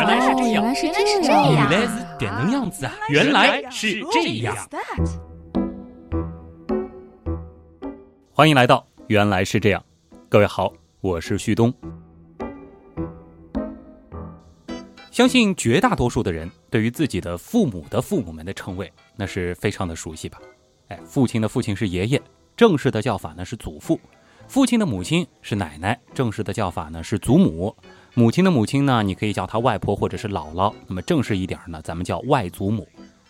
原来是这样，原来是这样，原来是点能样子啊！原来是这样。欢迎来到原来是这样，各位好，我是旭东。相信绝大多数的人对于自己的父母的父母们的称谓，那是非常的熟悉吧？哎，父亲的父亲是爷爷，正式的叫法呢是祖父；父亲的母亲是奶奶，正式的叫法呢是祖母；母亲的母亲呢，你可以叫她外婆或者是姥姥。那么正式一点呢，咱们叫外祖母。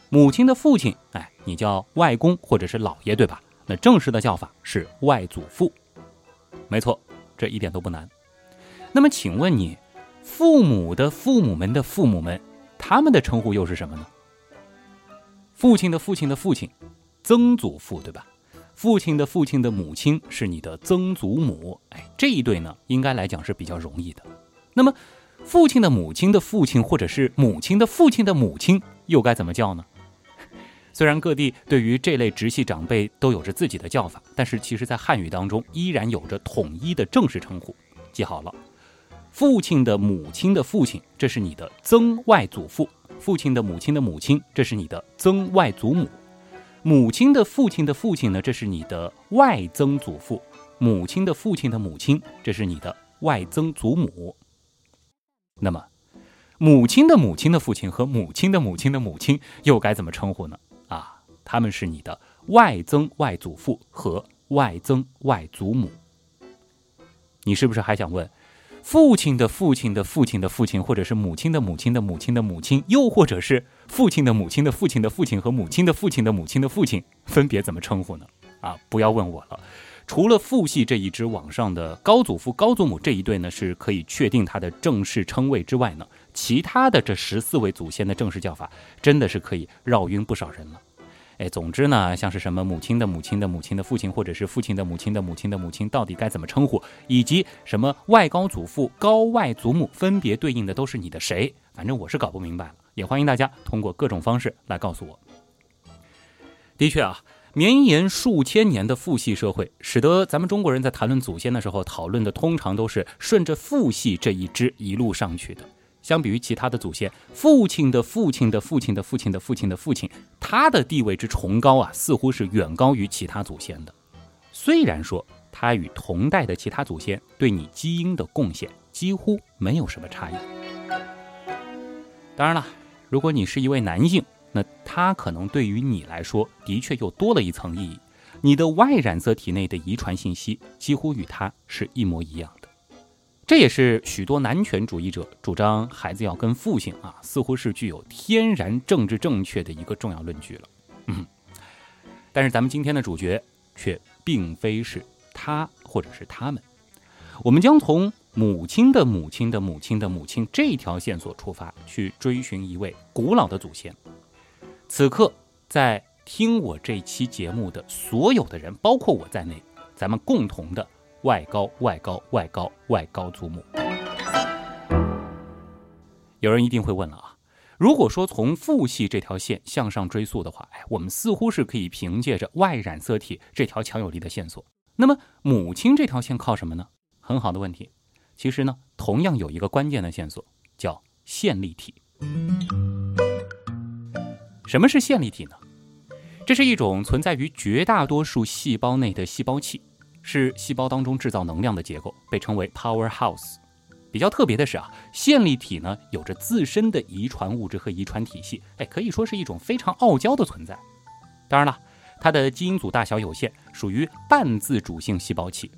母亲的父亲，哎，你叫外公或者是姥爷，对吧？那正式的叫法是外祖父。没错，这一点都不难。那么请问你？父母的父母们的父母们，他们的称呼又是什么呢？父亲的父亲的父亲，曾祖父，对吧？父亲的父亲的母亲是你的曾祖母，哎，这一对呢，应该来讲是比较容易的。那么，父亲的母亲的父亲，或者是母亲的父亲的母亲，又该怎么叫呢？虽然各地对于这类直系长辈都有着自己的叫法，但是其实在汉语当中依然有着统一的正式称呼，记好了。父亲的母亲的父亲，这是你的曾外祖父；父亲的母亲的母亲，这是你的曾外祖母；母亲的父亲的父亲呢，这是你的外曾祖父；母亲的父亲的母亲，这是你的外曾祖母。那么，母亲的母亲的父亲和母亲的母亲的母亲又该怎么称呼呢？啊，他们是你的外曾外祖父和外曾外祖母。你是不是还想问？父亲的父亲的父亲的父亲，或者是母亲的母亲的母亲的母亲，又或者是父亲的母亲的父亲的父亲和母亲的父亲的母亲的父亲，分别怎么称呼呢？啊，不要问我了。除了父系这一支网上的高祖父高祖母这一对呢，是可以确定他的正式称谓之外呢，其他的这十四位祖先的正式叫法，真的是可以绕晕不少人了。哎，总之呢，像是什么母亲的母亲的母亲的父亲，或者是父亲的母亲的母亲的母亲，到底该怎么称呼？以及什么外高祖父、高外祖母，分别对应的都是你的谁？反正我是搞不明白了。也欢迎大家通过各种方式来告诉我。的确啊，绵延数千年的父系社会，使得咱们中国人在谈论祖先的时候，讨论的通常都是顺着父系这一支一路上去的。相比于其他的祖先，父亲的父亲的父亲的父亲的父亲的父亲，他的地位之崇高啊，似乎是远高于其他祖先的。虽然说他与同代的其他祖先对你基因的贡献几乎没有什么差异。当然了，如果你是一位男性，那他可能对于你来说的确又多了一层意义。你的 Y 染色体内的遗传信息几乎与他是一模一样的。这也是许多男权主义者主张孩子要跟父姓啊，似乎是具有天然政治正确的一个重要论据了。嗯，但是咱们今天的主角却并非是他或者是他们，我们将从母亲的母亲的母亲的母亲这条线索出发，去追寻一位古老的祖先。此刻，在听我这期节目的所有的人，包括我在内，咱们共同的。外高外高外高外高祖母，有人一定会问了啊！如果说从父系这条线向上追溯的话，哎，我们似乎是可以凭借着外染色体这条强有力的线索。那么母亲这条线靠什么呢？很好的问题。其实呢，同样有一个关键的线索，叫线粒体。什么是线粒体呢？这是一种存在于绝大多数细胞内的细胞器。是细胞当中制造能量的结构，被称为 powerhouse。比较特别的是啊，线粒体呢有着自身的遗传物质和遗传体系，哎，可以说是一种非常傲娇的存在。当然了，它的基因组大小有限，属于半自主性细胞器。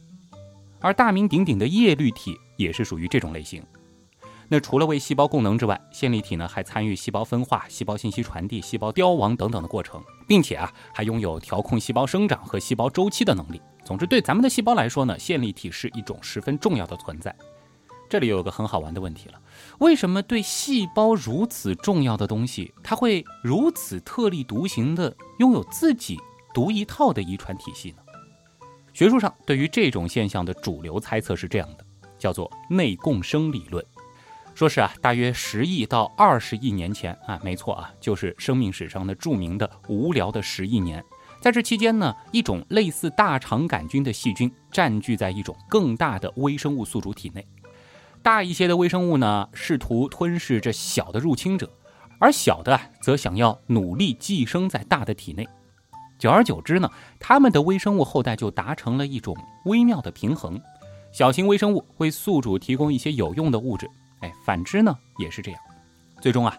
而大名鼎鼎的叶绿体也是属于这种类型。那除了为细胞供能之外，线粒体呢还参与细胞分化、细胞信息传递、细胞凋亡等等的过程，并且啊还拥有调控细胞生长和细胞周期的能力。总之，对咱们的细胞来说呢，线粒体是一种十分重要的存在。这里有个很好玩的问题了：为什么对细胞如此重要的东西，它会如此特立独行的拥有自己独一套的遗传体系呢？学术上对于这种现象的主流猜测是这样的，叫做内共生理论。说是啊，大约十亿到二十亿年前啊，没错啊，就是生命史上的著名的无聊的十亿年。在这期间呢，一种类似大肠杆菌的细菌占据在一种更大的微生物宿主体内。大一些的微生物呢，试图吞噬这小的入侵者，而小的则想要努力寄生在大的体内。久而久之呢，他们的微生物后代就达成了一种微妙的平衡。小型微生物为宿主提供一些有用的物质，哎，反之呢也是这样。最终啊，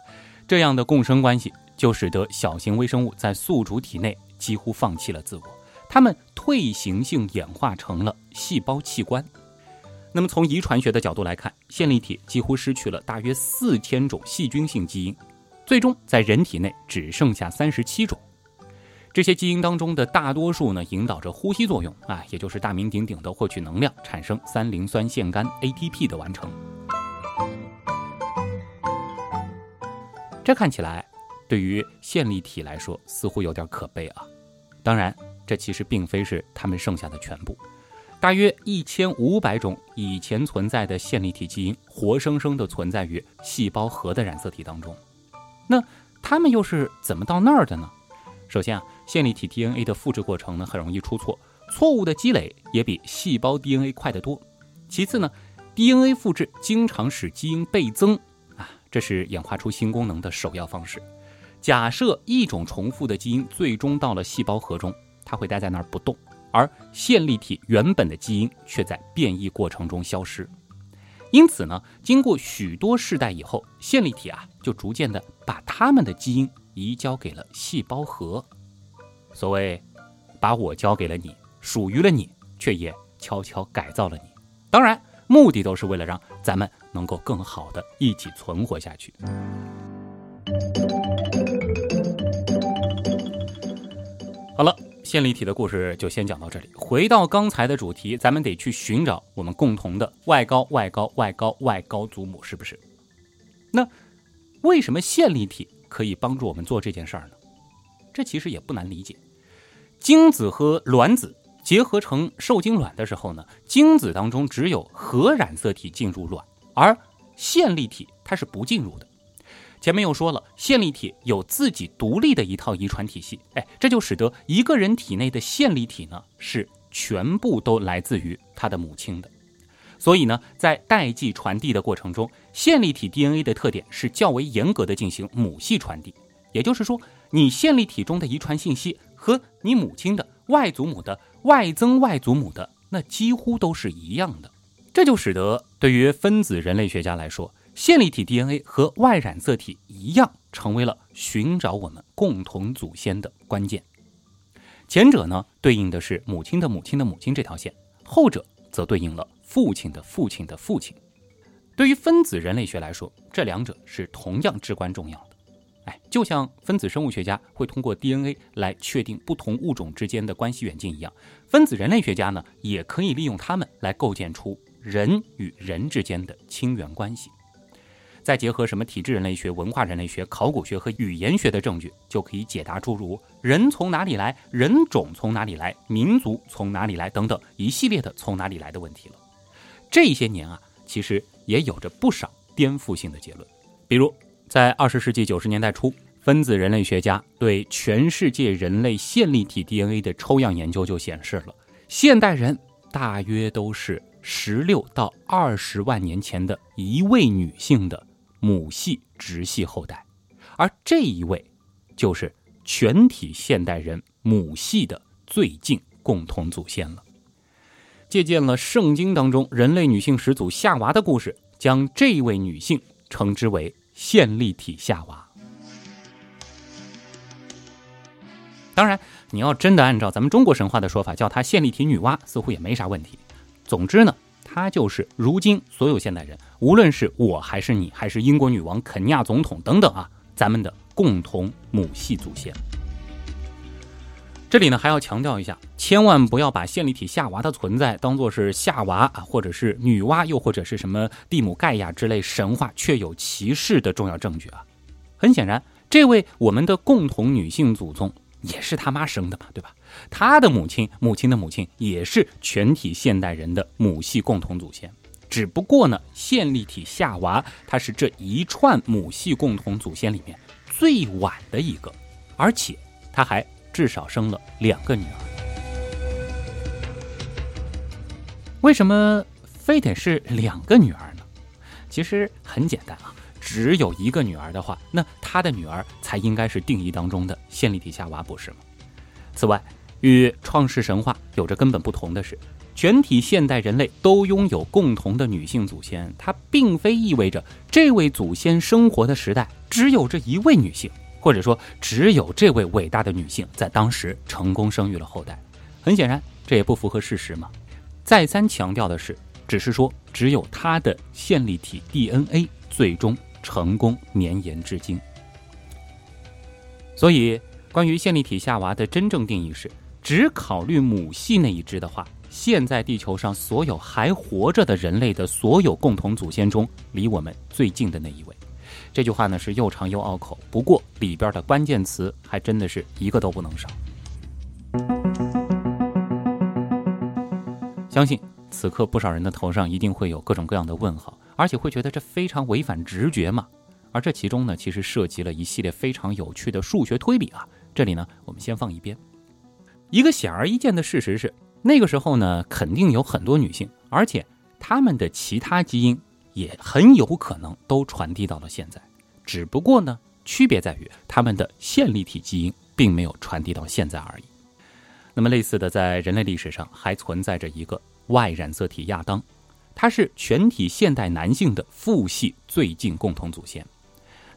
这样的共生关系就使得小型微生物在宿主体内几乎放弃了自我，它们退行性演化成了细胞器官。那么从遗传学的角度来看，线粒体几乎失去了大约四千种细菌性基因，最终在人体内只剩下三十七种。这些基因当中的大多数呢，引导着呼吸作用啊，也就是大名鼎鼎的获取能量、产生三磷酸腺苷 ATP 的完成。这看起来，对于线粒体来说似乎有点可悲啊。当然，这其实并非是它们剩下的全部。大约一千五百种以前存在的线粒体基因，活生生的存在于细胞核的染色体当中。那它们又是怎么到那儿的呢？首先啊。线粒体 DNA 的复制过程呢，很容易出错，错误的积累也比细胞 DNA 快得多。其次呢，DNA 复制经常使基因倍增，这是演化出新功能的首要方式。假设一种重复的基因最终到了细胞核中，它会待在那儿不动，而线粒体原本的基因却在变异过程中消失。因此呢，经过许多世代以后，线粒体啊就逐渐的把它们的基因移交给了细胞核。所谓，把我交给了你，属于了你，却也悄悄改造了你。当然，目的都是为了让咱们能够更好的一起存活下去。好了，线粒体的故事就先讲到这里。回到刚才的主题，咱们得去寻找我们共同的外高外高外高外高祖母，是不是？那为什么线粒体可以帮助我们做这件事儿呢？这其实也不难理解，精子和卵子结合成受精卵的时候呢，精子当中只有核染色体进入卵，而线粒体它是不进入的。前面又说了，线粒体有自己独立的一套遗传体系，哎，这就使得一个人体内的线粒体呢是全部都来自于他的母亲的。所以呢，在代际传递的过程中，线粒体 DNA 的特点是较为严格的进行母系传递，也就是说。你线粒体中的遗传信息和你母亲的外祖母的外曾外祖母的那几乎都是一样的，这就使得对于分子人类学家来说，线粒体 DNA 和外染色体一样，成为了寻找我们共同祖先的关键。前者呢，对应的是母亲的母亲的母亲这条线，后者则对应了父亲的父亲的父亲。对于分子人类学来说，这两者是同样至关重要的。哎，就像分子生物学家会通过 DNA 来确定不同物种之间的关系远近一样，分子人类学家呢也可以利用它们来构建出人与人之间的亲缘关系。再结合什么体质人类学、文化人类学、考古学和语言学的证据，就可以解答诸如人从哪里来、人种从哪里来、民族从哪里来等等一系列的从哪里来的问题了。这些年啊，其实也有着不少颠覆性的结论，比如。在二十世纪九十年代初，分子人类学家对全世界人类线粒体 DNA 的抽样研究就显示了，现代人大约都是十六到二十万年前的一位女性的母系直系后代，而这一位就是全体现代人母系的最近共同祖先了。借鉴了圣经当中人类女性始祖夏娃的故事，将这一位女性称之为。线粒体夏娃，当然，你要真的按照咱们中国神话的说法，叫她线粒体女娲，似乎也没啥问题。总之呢，他就是如今所有现代人，无论是我还是你，还是英国女王、肯尼亚总统等等啊，咱们的共同母系祖先。这里呢还要强调一下，千万不要把线粒体夏娃的存在当做是夏娃啊，或者是女娲，又或者是什么蒂姆盖亚之类神话确有其事的重要证据啊。很显然，这位我们的共同女性祖宗也是他妈生的嘛，对吧？他的母亲，母亲的母亲也是全体现代人的母系共同祖先。只不过呢，线粒体夏娃她是这一串母系共同祖先里面最晚的一个，而且她还。至少生了两个女儿，为什么非得是两个女儿呢？其实很简单啊，只有一个女儿的话，那她的女儿才应该是定义当中的线粒体夏娃，不是吗？此外，与创世神话有着根本不同的是，全体现代人类都拥有共同的女性祖先，它并非意味着这位祖先生活的时代只有这一位女性，或者说只有这位伟大的女性在当时成功生育了后代。很显然，这也不符合事实嘛。再三强调的是，只是说只有她的线粒体 DNA 最终成功绵延至今。所以，关于线粒体夏娃的真正定义是。只考虑母系那一支的话，现在地球上所有还活着的人类的所有共同祖先中，离我们最近的那一位。这句话呢是又长又拗口，不过里边的关键词还真的是一个都不能少。相信此刻不少人的头上一定会有各种各样的问号，而且会觉得这非常违反直觉嘛。而这其中呢，其实涉及了一系列非常有趣的数学推理啊。这里呢，我们先放一边。一个显而易见的事实是，那个时候呢，肯定有很多女性，而且她们的其他基因也很有可能都传递到了现在。只不过呢，区别在于她们的线粒体基因并没有传递到现在而已。那么，类似的，在人类历史上还存在着一个 Y 染色体亚当，它是全体现代男性的父系最近共同祖先。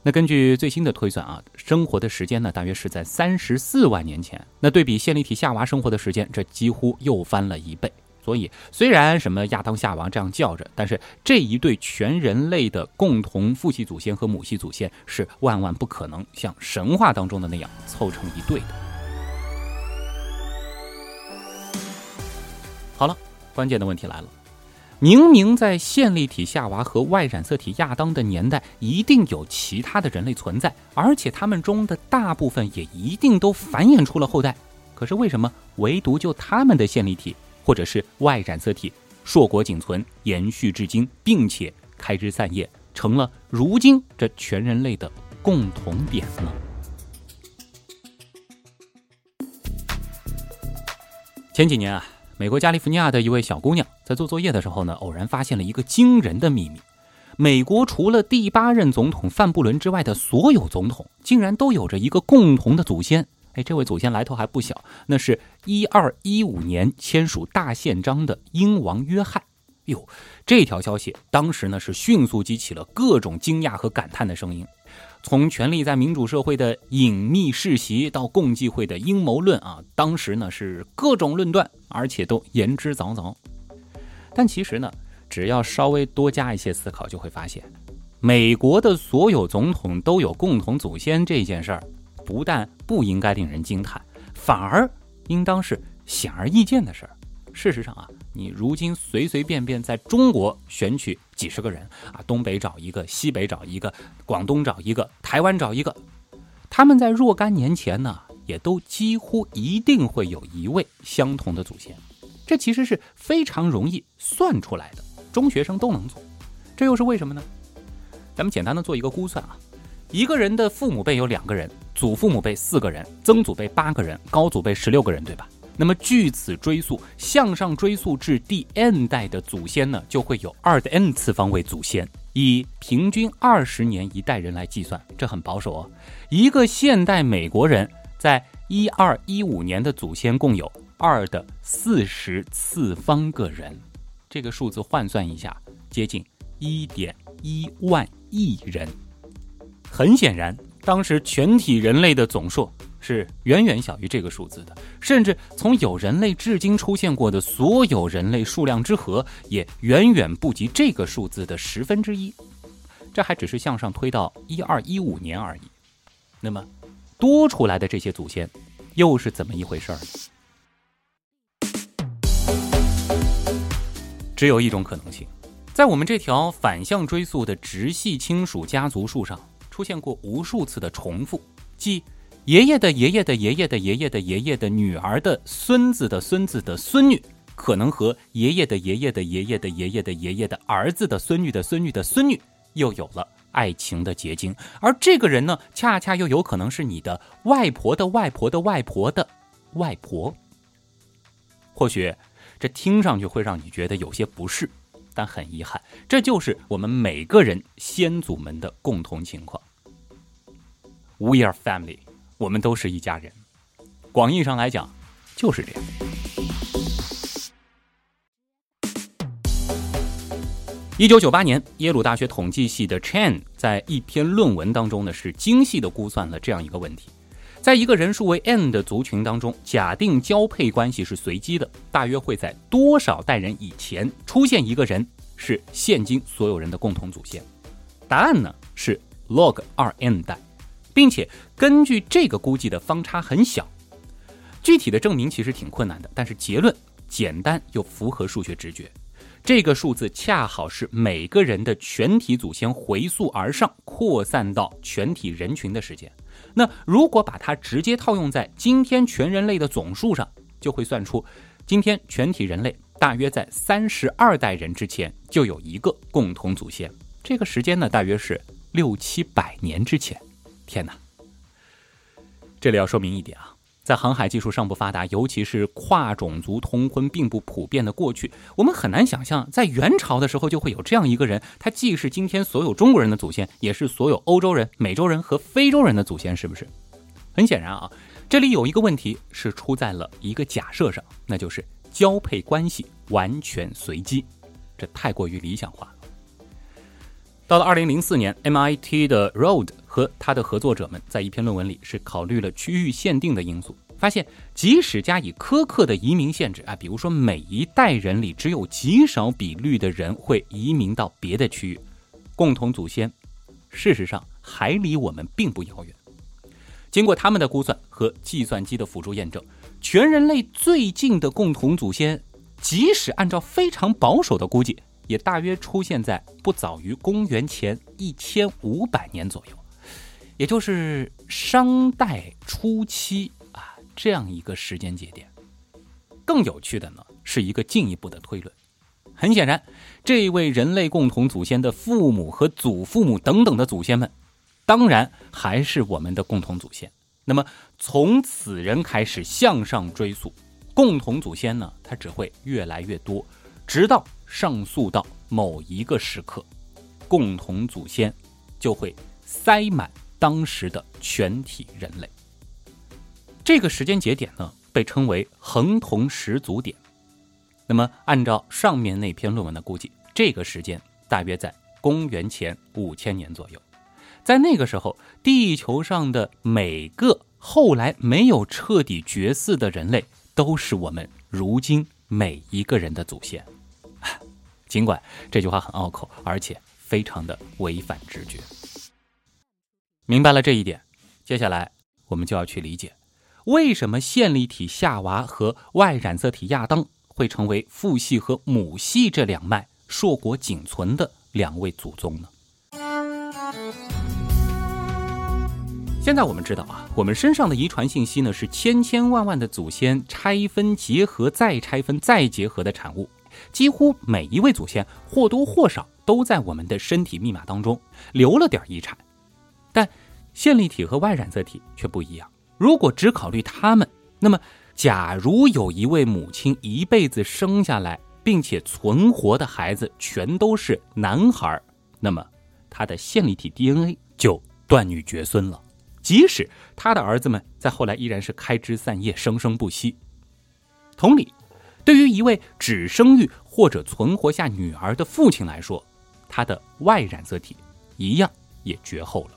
那根据最新的推算啊，生活的时间呢，大约是在三十四万年前。那对比线粒体夏娃生活的时间，这几乎又翻了一倍。所以，虽然什么亚当夏娃这样叫着，但是这一对全人类的共同父系祖先和母系祖先是万万不可能像神话当中的那样凑成一对的。好了，关键的问题来了。明明在线粒体夏娃和 Y 染色体亚当的年代，一定有其他的人类存在，而且他们中的大部分也一定都繁衍出了后代。可是为什么唯独就他们的线粒体或者是 Y 染色体硕果仅存，延续至今，并且开枝散叶，成了如今这全人类的共同点呢？前几年啊。美国加利福尼亚的一位小姑娘在做作业的时候呢，偶然发现了一个惊人的秘密：美国除了第八任总统范布伦之外的所有总统，竟然都有着一个共同的祖先。哎，这位祖先来头还不小，那是一二一五年签署大宪章的英王约翰。哟，这条消息当时呢是迅速激起了各种惊讶和感叹的声音。从权力在民主社会的隐秘世袭到共济会的阴谋论啊，当时呢是各种论断，而且都言之凿凿。但其实呢，只要稍微多加一些思考，就会发现，美国的所有总统都有共同祖先这件事儿，不但不应该令人惊叹，反而应当是显而易见的事儿。事实上啊，你如今随随便便在中国选取几十个人啊，东北找一个，西北找一个，广东找一个，台湾找一个，他们在若干年前呢，也都几乎一定会有一位相同的祖先。这其实是非常容易算出来的，中学生都能做。这又是为什么呢？咱们简单的做一个估算啊，一个人的父母辈有两个人，祖父母辈四个人，曾祖辈八个人，高祖辈十六个人，对吧？那么据此追溯，向上追溯至第 n 代的祖先呢，就会有二的 n 次方位祖先。以平均二十年一代人来计算，这很保守哦。一个现代美国人在一二一五年的祖先共有二的四十次方个人，这个数字换算一下，接近一点一万亿人。很显然，当时全体人类的总数。是远远小于这个数字的，甚至从有人类至今出现过的所有人类数量之和，也远远不及这个数字的十分之一。这还只是向上推到一二一五年而已。那么，多出来的这些祖先，又是怎么一回事儿呢？只有一种可能性，在我们这条反向追溯的直系亲属家族树上，出现过无数次的重复，即。爷爷的爷爷的爷爷的爷爷的爷爷的女儿的孙子的孙子的孙女，可能和爷爷的爷爷的爷爷的爷爷的爷爷的儿子的孙女的孙女的孙女又有了爱情的结晶，而这个人呢，恰恰又有可能是你的外婆的外婆的外婆的外婆。或许这听上去会让你觉得有些不适，但很遗憾，这就是我们每个人先祖们的共同情况。We are family，我们都是一家人。广义上来讲，就是这样。一九九八年，耶鲁大学统计系的 Chan 在一篇论文当中呢，是精细的估算了这样一个问题：在一个人数为 n 的族群当中，假定交配关系是随机的，大约会在多少代人以前出现一个人是现今所有人的共同祖先？答案呢是 log 二 n 代，并且根据这个估计的方差很小。具体的证明其实挺困难的，但是结论简单又符合数学直觉。这个数字恰好是每个人的全体祖先回溯而上、扩散到全体人群的时间。那如果把它直接套用在今天全人类的总数上，就会算出今天全体人类大约在三十二代人之前就有一个共同祖先。这个时间呢，大约是六七百年之前。天哪！这里要说明一点啊。在航海技术尚不发达，尤其是跨种族通婚并不普遍的过去，我们很难想象，在元朝的时候就会有这样一个人，他既是今天所有中国人的祖先，也是所有欧洲人、美洲人和非洲人的祖先，是不是？很显然啊，这里有一个问题是出在了一个假设上，那就是交配关系完全随机，这太过于理想化了。到了二零零四年，MIT 的 Road 和他的合作者们在一篇论文里是考虑了区域限定的因素，发现即使加以苛刻的移民限制啊，比如说每一代人里只有极少比率的人会移民到别的区域，共同祖先事实上还离我们并不遥远。经过他们的估算和计算机的辅助验证，全人类最近的共同祖先，即使按照非常保守的估计。也大约出现在不早于公元前一千五百年左右，也就是商代初期啊这样一个时间节点。更有趣的呢是一个进一步的推论。很显然，这位人类共同祖先的父母和祖父母等等的祖先们，当然还是我们的共同祖先。那么从此人开始向上追溯，共同祖先呢，它只会越来越多，直到。上溯到某一个时刻，共同祖先就会塞满当时的全体人类。这个时间节点呢，被称为恒同始祖点。那么，按照上面那篇论文的估计，这个时间大约在公元前五千年左右。在那个时候，地球上的每个后来没有彻底绝嗣的人类，都是我们如今每一个人的祖先。尽管这句话很拗口，而且非常的违反直觉。明白了这一点，接下来我们就要去理解，为什么线粒体夏娃和 Y 染色体亚当会成为父系和母系这两脉硕果仅存的两位祖宗呢？现在我们知道啊，我们身上的遗传信息呢，是千千万万的祖先拆分、结合、再拆分、再结合的产物。几乎每一位祖先或多或少都在我们的身体密码当中留了点遗产，但线粒体和 Y 染色体却不一样。如果只考虑他们，那么假如有一位母亲一辈子生下来并且存活的孩子全都是男孩，那么他的线粒体 DNA 就断女绝孙了。即使他的儿子们在后来依然是开枝散叶、生生不息。同理。对于一位只生育或者存活下女儿的父亲来说，他的 Y 染色体一样也绝后了。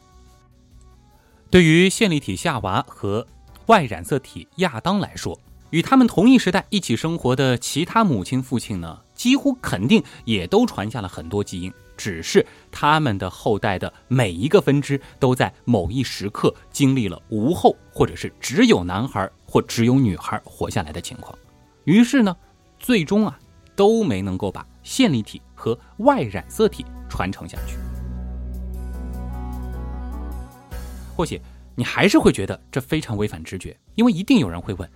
对于线粒体夏娃和 Y 染色体亚当来说，与他们同一时代一起生活的其他母亲父亲呢，几乎肯定也都传下了很多基因，只是他们的后代的每一个分支都在某一时刻经历了无后，或者是只有男孩或只有女孩活下来的情况。于是呢，最终啊，都没能够把线粒体和 Y 染色体传承下去。或许你还是会觉得这非常违反直觉，因为一定有人会问：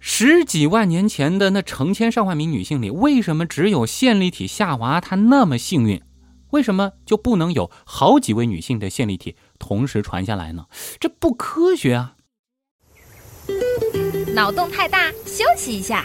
十几万年前的那成千上万名女性里，为什么只有线粒体夏娃她那么幸运？为什么就不能有好几位女性的线粒体同时传下来呢？这不科学啊！脑洞太大，休息一下。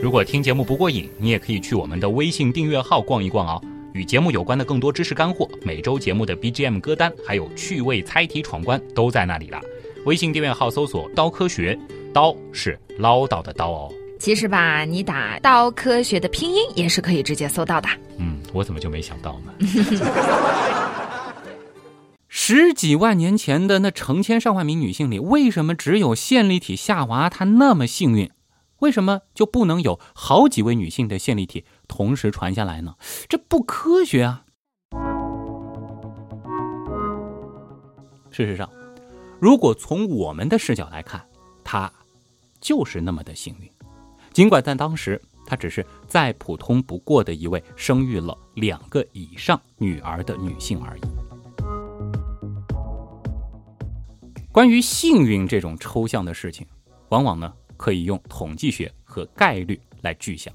如果听节目不过瘾，你也可以去我们的微信订阅号逛一逛哦。与节目有关的更多知识干货，每周节目的 BGM 歌单，还有趣味猜题闯关都在那里了。微信订阅号搜索“刀科学”，刀是唠叨的刀哦。其实吧，你打“刀科学”的拼音也是可以直接搜到的。嗯，我怎么就没想到呢？十几万年前的那成千上万名女性里，为什么只有线粒体夏娃她那么幸运？为什么就不能有好几位女性的线粒体同时传下来呢？这不科学啊！事实上，如果从我们的视角来看，她就是那么的幸运。尽管在当时，她只是再普通不过的一位生育了两个以上女儿的女性而已。关于幸运这种抽象的事情，往往呢。可以用统计学和概率来具象。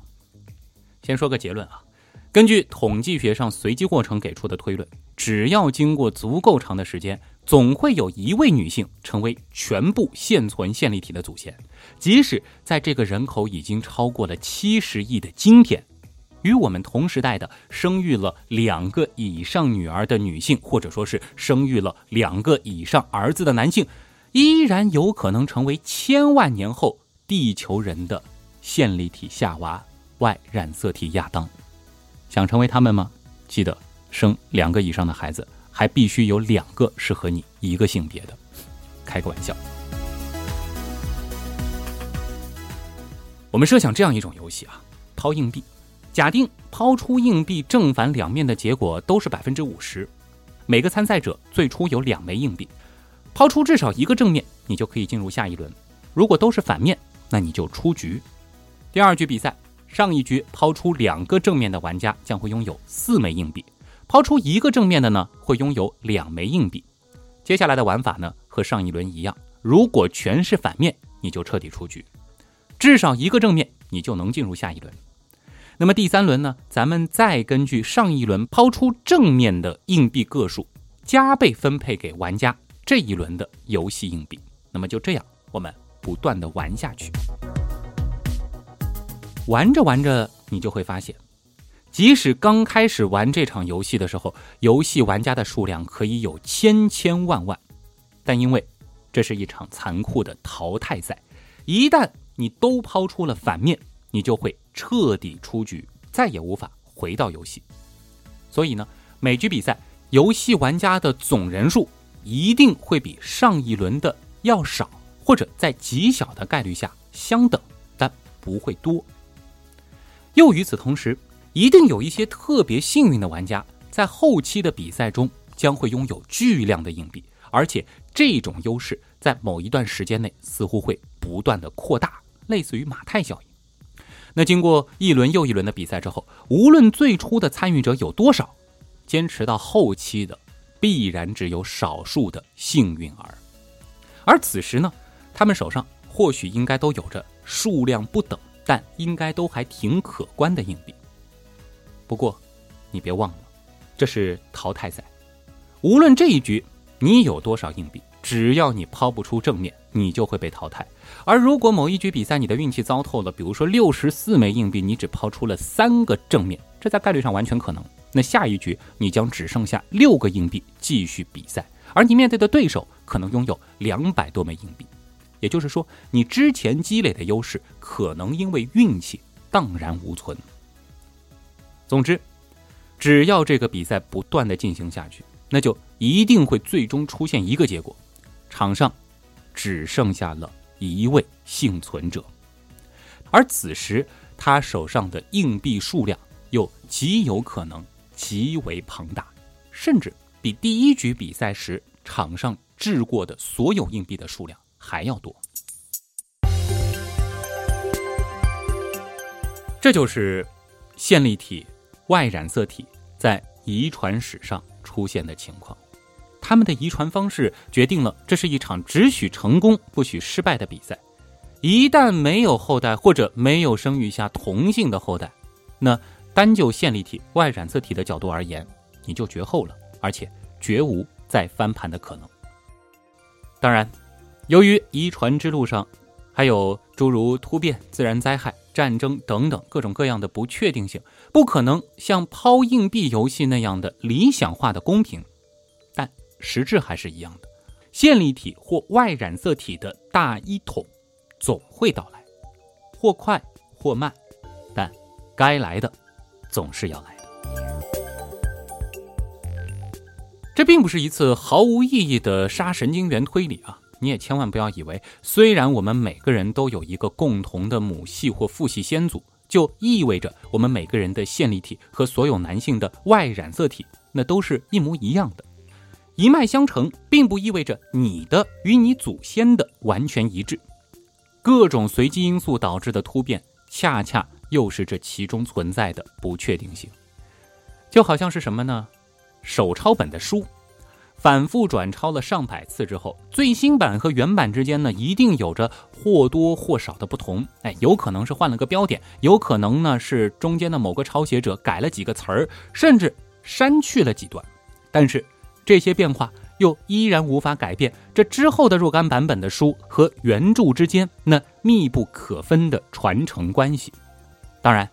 先说个结论啊，根据统计学上随机过程给出的推论，只要经过足够长的时间，总会有一位女性成为全部现存线粒体的祖先。即使在这个人口已经超过了七十亿的今天，与我们同时代的生育了两个以上女儿的女性，或者说是生育了两个以上儿子的男性，依然有可能成为千万年后。地球人的线粒体夏娃，Y 染色体亚当，想成为他们吗？记得生两个以上的孩子，还必须有两个是和你一个性别的。开个玩笑。我们设想这样一种游戏啊，抛硬币，假定抛出硬币正反两面的结果都是百分之五十，每个参赛者最初有两枚硬币，抛出至少一个正面，你就可以进入下一轮。如果都是反面，那你就出局。第二局比赛，上一局抛出两个正面的玩家将会拥有四枚硬币，抛出一个正面的呢会拥有两枚硬币。接下来的玩法呢和上一轮一样，如果全是反面，你就彻底出局；至少一个正面，你就能进入下一轮。那么第三轮呢，咱们再根据上一轮抛出正面的硬币个数，加倍分配给玩家这一轮的游戏硬币。那么就这样，我们。不断的玩下去，玩着玩着，你就会发现，即使刚开始玩这场游戏的时候，游戏玩家的数量可以有千千万万，但因为这是一场残酷的淘汰赛，一旦你都抛出了反面，你就会彻底出局，再也无法回到游戏。所以呢，每局比赛游戏玩家的总人数一定会比上一轮的要少。或者在极小的概率下相等，但不会多。又与此同时，一定有一些特别幸运的玩家，在后期的比赛中将会拥有巨量的硬币，而且这种优势在某一段时间内似乎会不断的扩大，类似于马太效应。那经过一轮又一轮的比赛之后，无论最初的参与者有多少，坚持到后期的必然只有少数的幸运儿。而此时呢？他们手上或许应该都有着数量不等，但应该都还挺可观的硬币。不过，你别忘了，这是淘汰赛，无论这一局你有多少硬币，只要你抛不出正面，你就会被淘汰。而如果某一局比赛你的运气糟透了，比如说六十四枚硬币，你只抛出了三个正面，这在概率上完全可能。那下一局你将只剩下六个硬币继续比赛，而你面对的对手可能拥有两百多枚硬币。也就是说，你之前积累的优势可能因为运气荡然无存。总之，只要这个比赛不断的进行下去，那就一定会最终出现一个结果：场上只剩下了一位幸存者，而此时他手上的硬币数量又极有可能极为庞大，甚至比第一局比赛时场上掷过的所有硬币的数量。还要多，这就是线粒体外染色体在遗传史上出现的情况。他们的遗传方式决定了这是一场只许成功不许失败的比赛。一旦没有后代或者没有生育下同性的后代，那单就线粒体外染色体的角度而言，你就绝后了，而且绝无再翻盘的可能。当然。由于遗传之路上，还有诸如突变、自然灾害，战争等等各种各样的不确定性，不可能像抛硬币游戏那样的理想化的公平，但实质还是一样的。线粒体或外染色体的大一统总会到来，或快或慢，但该来的总是要来的。这并不是一次毫无意义的杀神经元推理啊！你也千万不要以为，虽然我们每个人都有一个共同的母系或父系先祖，就意味着我们每个人的线粒体和所有男性的 Y 染色体那都是一模一样的。一脉相承，并不意味着你的与你祖先的完全一致。各种随机因素导致的突变，恰恰又是这其中存在的不确定性。就好像是什么呢？手抄本的书。反复转抄了上百次之后，最新版和原版之间呢，一定有着或多或少的不同。哎，有可能是换了个标点，有可能呢是中间的某个抄写者改了几个词儿，甚至删去了几段。但是这些变化又依然无法改变这之后的若干版本的书和原著之间那密不可分的传承关系。当然，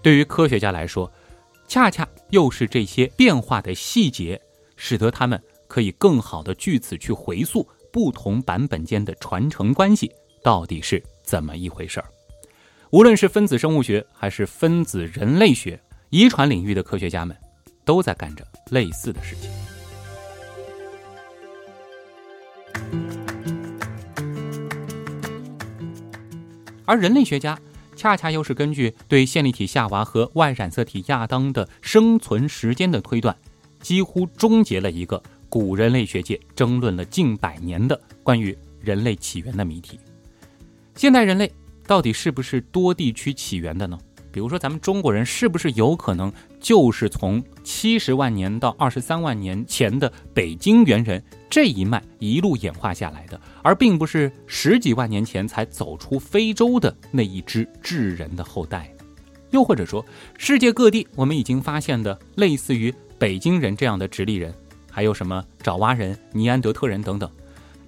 对于科学家来说，恰恰又是这些变化的细节，使得他们。可以更好的据此去回溯不同版本间的传承关系到底是怎么一回事儿。无论是分子生物学还是分子人类学、遗传领域的科学家们，都在干着类似的事情。而人类学家恰恰又是根据对线粒体夏娃和 Y 染色体亚当的生存时间的推断，几乎终结了一个。古人类学界争论了近百年的关于人类起源的谜题。现代人类到底是不是多地区起源的呢？比如说，咱们中国人是不是有可能就是从七十万年到二十三万年前的北京猿人这一脉一路演化下来的，而并不是十几万年前才走出非洲的那一支智人的后代？又或者说，世界各地我们已经发现的类似于北京人这样的直立人？还有什么爪哇人、尼安德特人等等，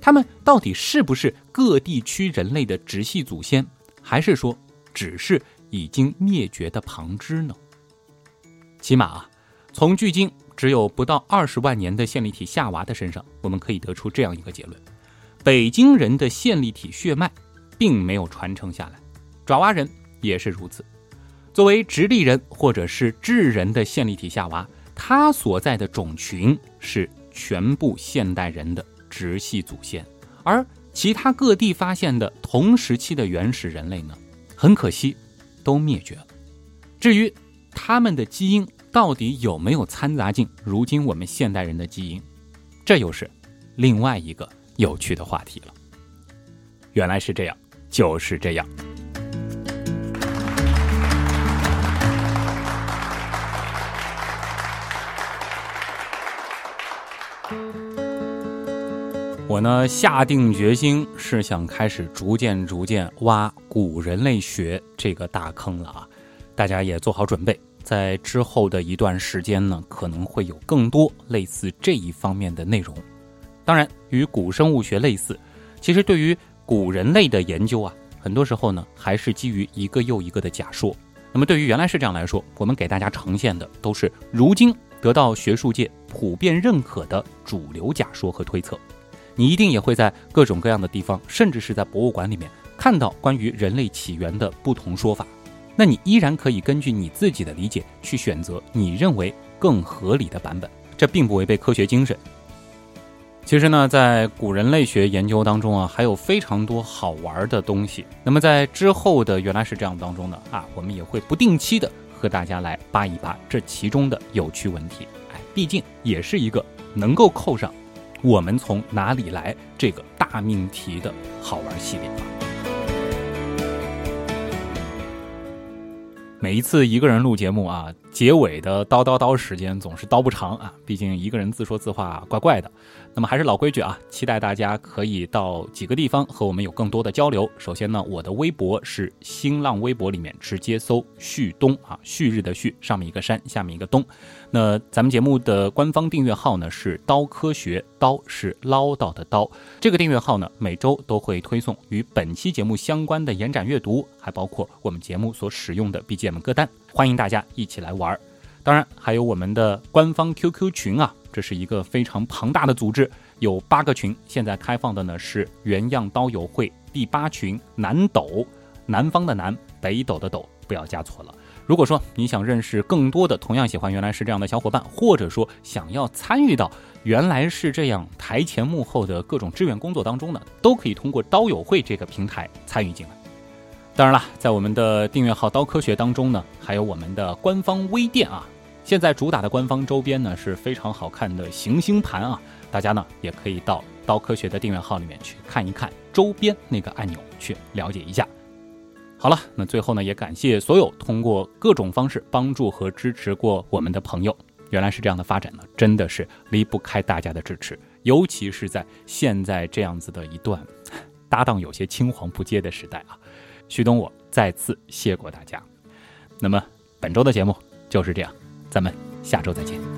他们到底是不是各地区人类的直系祖先，还是说只是已经灭绝的旁支呢？起码啊，从距今只有不到二十万年的线粒体夏娃的身上，我们可以得出这样一个结论：北京人的线粒体血脉并没有传承下来，爪哇人也是如此。作为直立人或者是智人的线粒体夏娃。他所在的种群是全部现代人的直系祖先，而其他各地发现的同时期的原始人类呢，很可惜都灭绝了。至于他们的基因到底有没有掺杂进如今我们现代人的基因，这又是另外一个有趣的话题了。原来是这样，就是这样。我呢下定决心是想开始逐渐逐渐挖古人类学这个大坑了啊！大家也做好准备，在之后的一段时间呢，可能会有更多类似这一方面的内容。当然，与古生物学类似，其实对于古人类的研究啊，很多时候呢还是基于一个又一个的假说。那么对于原来是这样来说，我们给大家呈现的都是如今得到学术界普遍认可的主流假说和推测。你一定也会在各种各样的地方，甚至是在博物馆里面看到关于人类起源的不同说法。那你依然可以根据你自己的理解去选择你认为更合理的版本，这并不违背科学精神。其实呢，在古人类学研究当中啊，还有非常多好玩的东西。那么在之后的原来是这样当中呢啊，我们也会不定期的和大家来扒一扒这其中的有趣问题。哎，毕竟也是一个能够扣上。我们从哪里来？这个大命题的好玩系列。每一次一个人录节目啊，结尾的叨叨叨时间总是叨不长啊，毕竟一个人自说自话怪怪的。那么还是老规矩啊，期待大家可以到几个地方和我们有更多的交流。首先呢，我的微博是新浪微博里面直接搜“旭东”啊，旭日的旭，上面一个山，下面一个东。那咱们节目的官方订阅号呢是“刀科学”，刀是唠叨的刀。这个订阅号呢，每周都会推送与本期节目相关的延展阅读，还包括我们节目所使用的 BGM 歌单，欢迎大家一起来玩儿。当然，还有我们的官方 QQ 群啊。这是一个非常庞大的组织，有八个群，现在开放的呢是原样刀友会第八群南斗，南方的南，北斗的斗，不要加错了。如果说你想认识更多的同样喜欢原来是这样的小伙伴，或者说想要参与到原来是这样台前幕后的各种志愿工作当中呢，都可以通过刀友会这个平台参与进来。当然了，在我们的订阅号刀科学当中呢，还有我们的官方微店啊。现在主打的官方周边呢是非常好看的行星盘啊，大家呢也可以到刀科学的订阅号里面去看一看周边那个按钮去了解一下。好了，那最后呢也感谢所有通过各种方式帮助和支持过我们的朋友。原来是这样的发展呢，真的是离不开大家的支持，尤其是在现在这样子的一段搭档有些青黄不接的时代啊。徐东，我再次谢过大家。那么本周的节目就是这样。咱们下周再见。